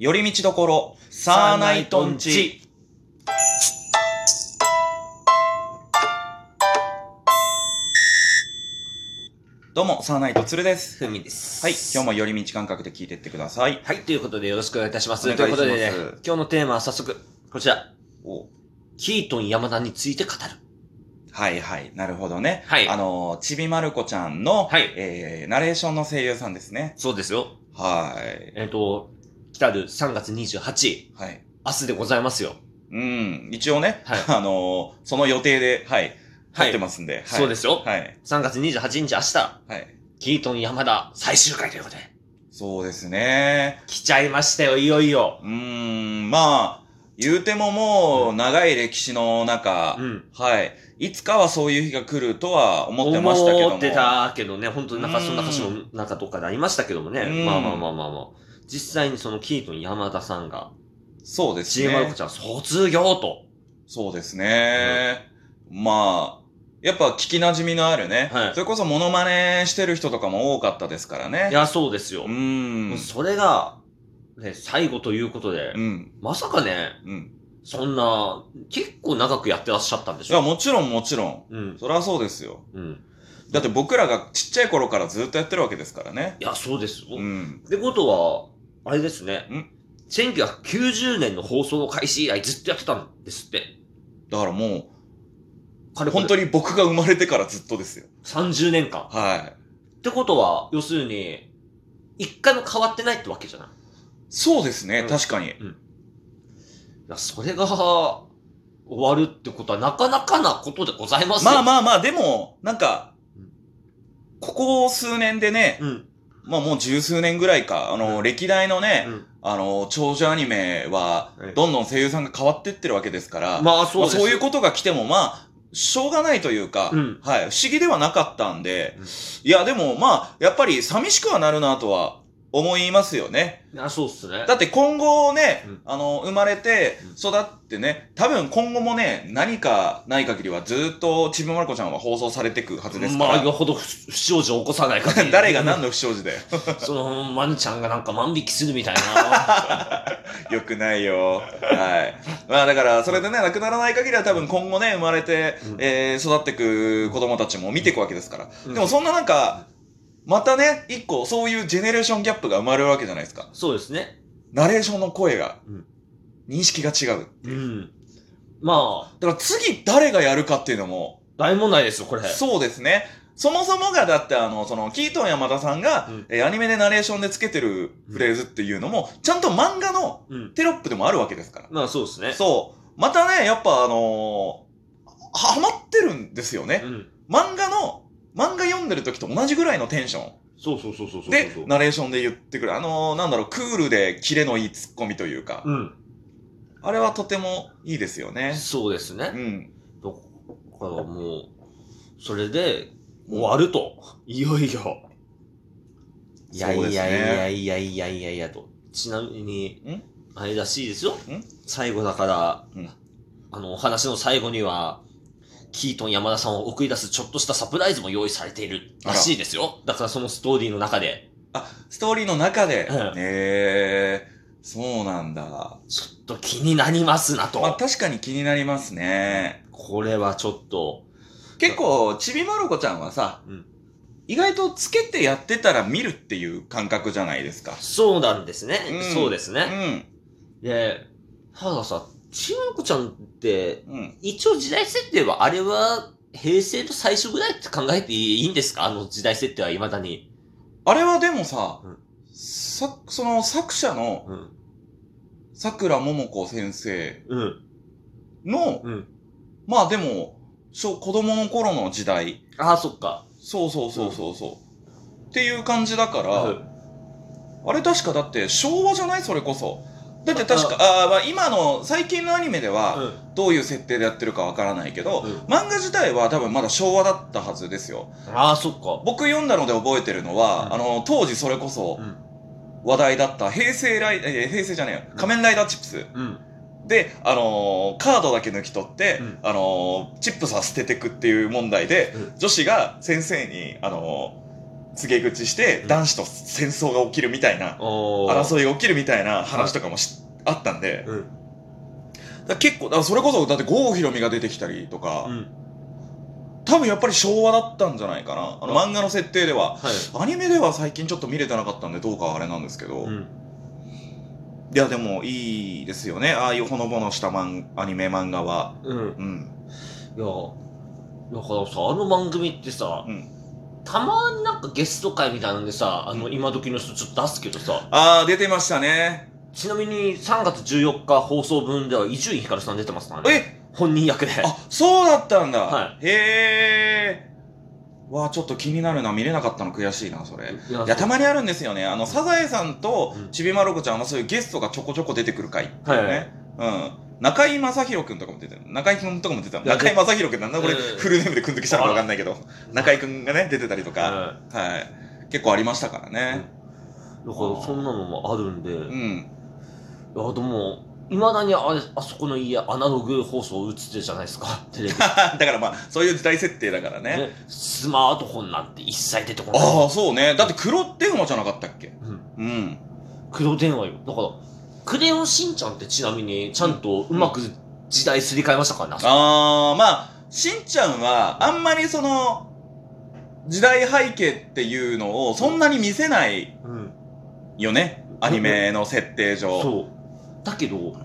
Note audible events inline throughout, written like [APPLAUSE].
寄り道どころ、サーナイトンチ。どうも、サーナイトツルです。ふみです。はい、今日も寄り道感覚で聞いてってください。はい、ということでよろしくお願いいたします。お願いしますということでね、今日のテーマは早速、こちら。おキートン山田について語る。はいはい、なるほどね。はいあの、ちびまる子ちゃんの、はいえー、ナレーションの声優さんですね。そうですよ。はい。えっ、と、来たる3月28日、はい。明日でございますよ。うん、一応ね、はい [LAUGHS] あのその予定で、はい、はい撮ってますんで。はいそうですよはい。3月28日明日、はい。キートン山田最終回ということで。そうですね。来ちゃいましたよ、いよいよ。うーん、まあ、言うてももう、長い歴史の中、うん。はい。いつかはそういう日が来るとは思ってましたけども。思ってたけどね、本当になんかうんそんな歌詞もなんかどっかでありましたけどもね。うんまあまあまあまあまあ。実際にそのキートン山田さんが、そうですちえまる子ね。ちゃん卒業と。そうですね。まあ、やっぱ聞き馴染みのあるね。はいそれこそモノマネしてる人とかも多かったですからね。いや、そうですよう。ーん。それが、ね、最後ということで、うん。まさかね、うん。そんな、結構長くやってらっしゃったんでいや、しょもちろんもちろん。うん。そりゃそうですよ。うん。だって僕らがちっちゃい頃からずっとやってるわけですからね。いや、そうですよ。うん。ってことは、あれですねん。1990年の放送開始以来ずっとやってたんですって。だからもう、本当に僕が生まれてからずっとですよ。30年間。はい。ってことは、要するに、一回も変わってないってわけじゃない？いそうですね、うん確かに。や、それが、終わるってことはなかなかなことでございますよ。まあまあまあ、でも、なんかうん、ここ数年でね、うん。まあもう十数年ぐらいか、あの、うん。歴代のね、うん。あの、長寿アニメははい、どんどん声優さんが変わってってるわけですから、まあ、そうです。まあそういうことが来ても、まあ、しょうがないというか、うん。はい、不思議ではなかったんで、うん。いや、でもまあ、やっぱり寂しくはなるなとは思いますよね。あ、そうっすね。だって今後ね、うんあの、生まれてうん、育ってね、多分今後もね、何かない限りはずっとちびまる子ちゃんは放送されていくはずですかまあ、ら。よほど不不祥事を起こさない限り。誰が何の不祥事だよ。[LAUGHS] その、まるちゃんがなんか万引きするみたいな。[LAUGHS] よくないよ。はい。まあだから、それでね、亡くならない限りは多分今後ね、生まれて、うんえー、育っていく子供たちも見ていくわけですから。うんでもそんななんか、またね、一個そういうジェネレーションギャップが生まれるわけじゃないですか。そうですね。ナレーションの声がうん、認識が違う。うん。まあ、だから次誰がやるかっていうのも、大問題ですよ、これ。そうですね。そもそもが、だってあの、その、キートン山田さんが、うんえーアニメでナレーションでつけてるフレーズっていうのも、ちゃんと漫画のうん。テロップでもあるわけですから。まあ、そうですね。そう。またね、やっぱあのーは、はまってるんですよね。うん。漫画の、漫画読んでる時と同じぐらいのテンションそうそうそうそうそう。で、ナレーションで言ってくる。あのーなんだろう、クールでキレのいいツッコミというか、うん。あれはとてもいいですよね。そうですね。うん。だからもう、それで、終わると。いよいよ。いやいやいやいやいやいやいやと。ちなみにん、あれらしいですよん？最後だからうん、あの、お話の最後には、キートン山田さんを送り出すちょっとしたサプライズも用意されているらしいですよ。だからそのストーリーの中で、あ、ストーリーの中で、うんへえー、そうなんだ。ちょっと気になりますなと。まあ確かに気になりますね。これはちょっと、結構、ちびまる子ちゃんはさ、うん意外とつけてやってたら見るっていう感覚じゃないですか。そうなんですね。うんそうですね。うん。で、たださ、ちまる子ちゃんって、うん。一応時代設定は、あれは、平成の最初ぐらいって考えていいんですか？あの時代設定は未だに。あれはでもさ、うんさ、その作者のうん。桜桃子先生うん。の、うん。まあでも、小子供の頃の時代。ああ、そっか。そうそうそうそうそう。っていう感じだから、うんあれ確かだって昭和じゃない？それこそ。だって確か、ああまあ今の最近のアニメでは、うん。どういう設定でやってるかわからないけど、うん漫画自体は多分まだ昭和だったはずですよ。ああ、そっか。僕読んだので覚えてるのは、うんあの、当時それこそうん。話題だった平成ライ、えー平成じゃねえよ、仮面ライダーチップス。うん。で、あのーカードだけ抜き取って、うんあのーチップスは捨ててくっていう問題で、うん女子が先生に、あのー告げ口して、うん男子と戦争が起きるみたいな、争いが起きるみたいな話とかもし、あったんで、結構、だそれこそ、だって郷ひろみが出てきたりとか、うん。多分やっぱり昭和だったんじゃないかな。あのあ漫画の設定では。はい。アニメでは最近ちょっと見れてなかったんで、どうかはあれなんですけど。うん。いや、でもいいですよね。ああいうほのぼのしたマンアニメ漫画は。うん。うん。いや、だからさ、あの番組ってさ、うんたまになんかゲスト会みたいなんでさ、あの、うん今時の人ちょっと出すけどさ、ああ、出てましたね。ちなみに3月14日放送分では伊集院光さん出てますからね。え？本人役で。あ、そうだったんだ。はへえ。わあ、ちょっと気になるな。見れなかったの悔しいな、それ。いやいや、たまにあるんですよね。あの、サザエさんとうんちびまる子ちゃんはそういうゲストがちょこちょこ出てくる回っていうね。うん。中井正宏くんとかも出てる。中井くんとかも出てた。いや中井正宏くんなんだこれ、うんフルネームでくんづけしたのかわかんないけど。中井くんがね、出てたりとか。ははい。結構ありましたからい。ね。だからそんなのもあるんで、いや、うん。でも、いまだにあれ、あそこの家、アナログ放送映ってるじゃないですか、[LAUGHS] テレビ。だからまあ、そういう時代設定だからね。ね、スマートフォンなんて一切出てこない。ああ、そうね。だって黒電話じゃなかったっけ？うんうん。黒電話よ。だから、クレヨンしんちゃんってちなみに、ちゃんとうまく時代すり替えましたか？らね。あー、まあ、しんちゃんは、あんまりその、時代背景っていうのをそんなに見せないうん。よね？アニメの設定上。そう。だけど、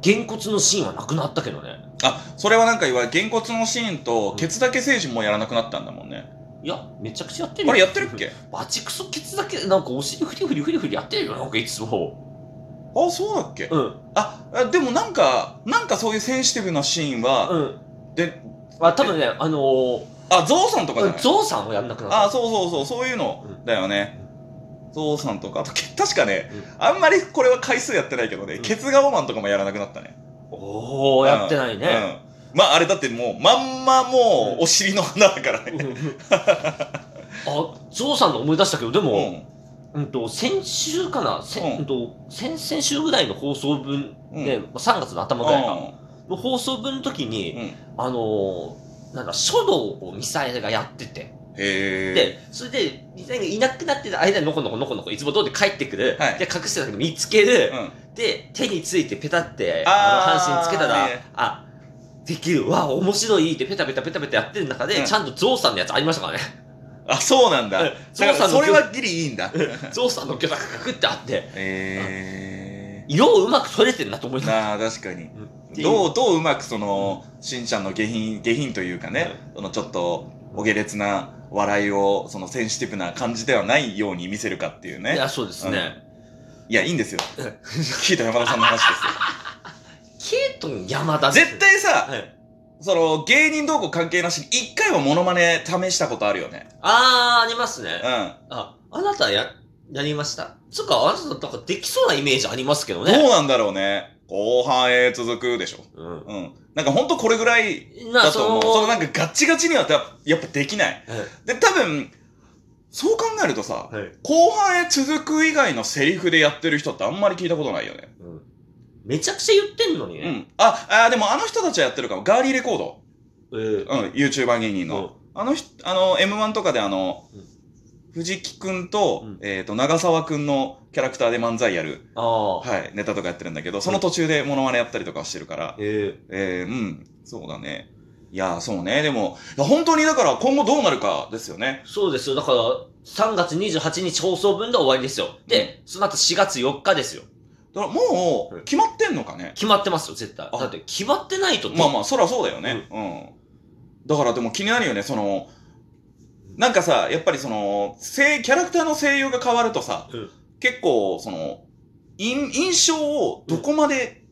げんこつのシーンはなくなったけどね。あ、それはなんかいわゆる、げんこつのシーンと、ケツだけ星人もやらなくなったんだもんね。いや、めちゃくちゃやってるよ。あれやってるっけ？バチクソケツだけ、なんかお尻フリフリフリフリやってるよ、なんかいつも。あ、そうだっけ？うん。あ、あでもなんか、なんかそういうセンシティブなシーンは、うん。で、あ、多分ね、あのー、あ、ゾウさんとかじゃない？ゾウさんもやんなくなった。あ、そうそうそう、そういうのうんだよね。ゾウさんとか、あと、け確かね、うんあんまりこれは回数やってないけどね、うんケツガオマンとかもやらなくなったね。おー、やってないね。うん。まあ、あれだってもう、まんまもう、お尻の花だからね。あ、ゾウさんの思い出したけど、でうも、ん。うんと、先週かな、せうん。うんと先々週ぐらいの放送分うん。で、3月の頭ぐらいか、の放送分の時うん。に、うん。あのー、なんだ、書道をミサイルがやってて、へえ。で、それで、ミサイルがいなくなってる間にのこのこのこのこいつも通り帰ってくる、はい。で、隠してた時見つける、うん。で、手についてペタって、あの、半身つけたら、ね。あ、できる、わあ、面白いってペタペタペタペタやってる中で、うん。ちゃんとゾウさんのやつありましたからね。あ、そうなんだ。うんゾウさんのそれはギリいいんだ。ゾウさんの許諾がくってあって、へ色をうまく取れてるなと思いえ。ながら。なあ、確かに。うんどう、どううまくその、しんちゃんの下品、下品というかね、そのちょっと、お下劣な笑いを、そのセンシティブな感じではないように見せるかっていうね。いや、そうですね。いや、いいんですようん。聞いた山田さんの話ですケイトン山田よ。絶対さ、はい。その、芸人動向関係なしに、一回はモノマネ試したことあるよね。あー、ありますね。うん。あ、あなたや、やりました？つうか、あなたなんかできそうなイメージありますけどね。どうなんだろうね。後半へ続くでしょ。うん。うん。なんかほんとこれぐらいな、だと思う。そのなんか、かガッチガチにはややっぱできない。で、多分、そう考えるとさ、はい。後半へ続く以外のセリフでやってる人ってあんまり聞いたことないよね。うん。めちゃくちゃ言ってんのにね。うん。あ、あ、でもあの人たちはやってるかも。ガーリーレコード。えーうん、YouTuber 芸人の。あの人、あの、M1 とかであの、うん藤木くんと、うんえっ、と、長沢くんのキャラクターで漫才やる、ああ。はい、ネタとかやってるんだけど、その途中でモノマネやったりとかしてるから、ええー、うん、そうだね。いやー、そうね。でも、いや本当にだから今後どうなるかですよねー。そうですよ。だから、3月28日放送分で終わりですよ。で、その後4月4日ですよ。だからもう決まってんのかね？決まってますよ、絶対。あだって、決まってないと、まあまあ、そらそうだよね。うん。だからでも気になるよね、その、なんかさ、やっぱりその、声、キャラクターの声優が変わるとさ、うん結構、その、印印象をどこまで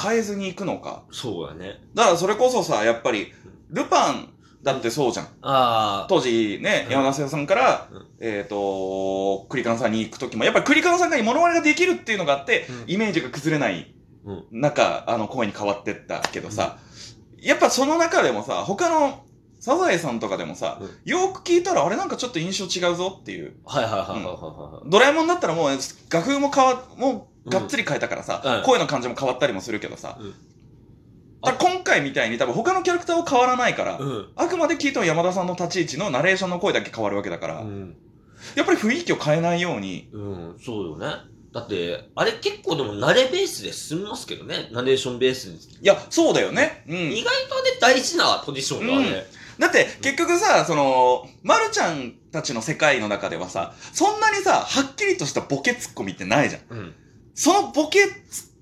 変えずにいくのか。そうだね。だからそれこそさ、やっぱり、ルパンだってそうじゃん。ああ。当時ね、うん。山田瀬さんから、うん。えっ、と、クリカンさんに行くときも、やっぱりクリカンさんがモノマネができるっていうのがあって、うん。イメージが崩れないうん。中、あの声に変わってったけどさ、やっぱその中でもさ、他のサザエさんとかでもさ、うよく聞いたらあれなんかちょっと印象違うぞっていう。はいはいはいはいはドラえもんだったらもう画風も変わ、もうがっつり変えたからさ、うん。声の感じも変わったりもするけどさ、うん今回みたいに多分他のキャラクターは変わらないから。うん。あくまで聞いても山田さんの立ち位置のナレーションの声だけ変わるわけだから、うん。やっぱり雰囲気を変えないように、うん、そうよね。だって、あれ結構でも慣れベースで進みますけどね。ナレーションベースに。いや、そうだよね。うん。意外とあれ大事なポジションがね。だって、結局さ、その、まるちゃんたちの世界の中ではさ、そんなにさ、はっきりとしたボケツッコミってないじゃん。うん。そのボケ、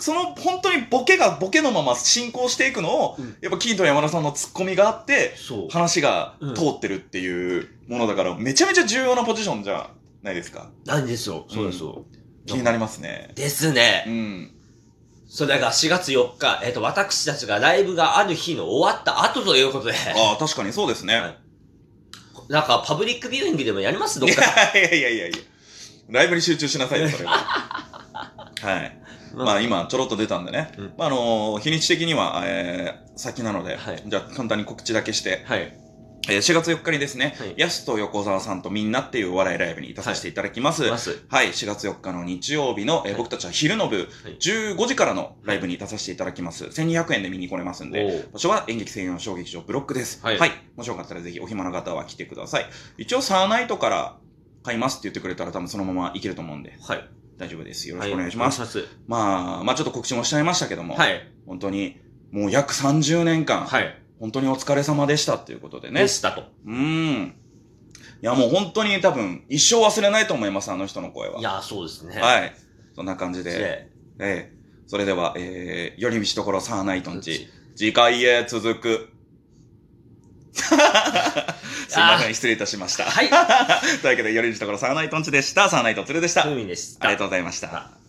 その本当にボケがボケのまま進行していくのを、うんやっぱ金と山田さんのツッコミがあって、そう。話が通ってるっていうものだから、めちゃめちゃ重要なポジションじゃないですか。なんですよ。そうですよ。気になりますね。ですね。うん。それが4月4日、えっ、と、私たちがライブがある日の終わった後ということで、ああ、確かにそうですね。はいなんかパブリックビューイングでもやります？どっいか。やいやいやいやいや。ライブに集中しなさいよ、それは。[LAUGHS] はい。まあ今ちょろっと出たんでね。うんまああの日にち的には、えー、先なので、はいじゃあ簡単に告知だけして、はい。えー、4月4日にですね、はいヤスと横澤さんとみんなっていうお笑いライブに出させていただきます。はい、ます。4月4日の日曜日の、えーはい僕たちは昼の部、はい15時からのライブに出させていただきます。1200円で見に来れますんで、場所は演劇専用小劇場ブロックです。はいもしよかったらぜひお暇な方は来てください。一応サーナイトから買いますって言ってくれたら多分そのまま行けると思うんで、はい。大丈夫です。よろはしくお願いします。お願いしまあ、まあちょっと告知もしちゃいましたけども。はい。本当にもう約30年間、はい。本当にお疲れ様でしたっていうことでねで。したと。うーん。いやもう本当に多分一生忘れないと思います、あの人の声は。いやー、そうですね。い。はい。そんな感じで。で、ええそれでは、えー、寄り道ところサーナイトンチ。次回へ続く。すいません、失礼いたしました。はい。[LAUGHS] というわけで、寄り道ところサーナイトンチでした。サーナイトツルでした。あふみでした。りがとうございました。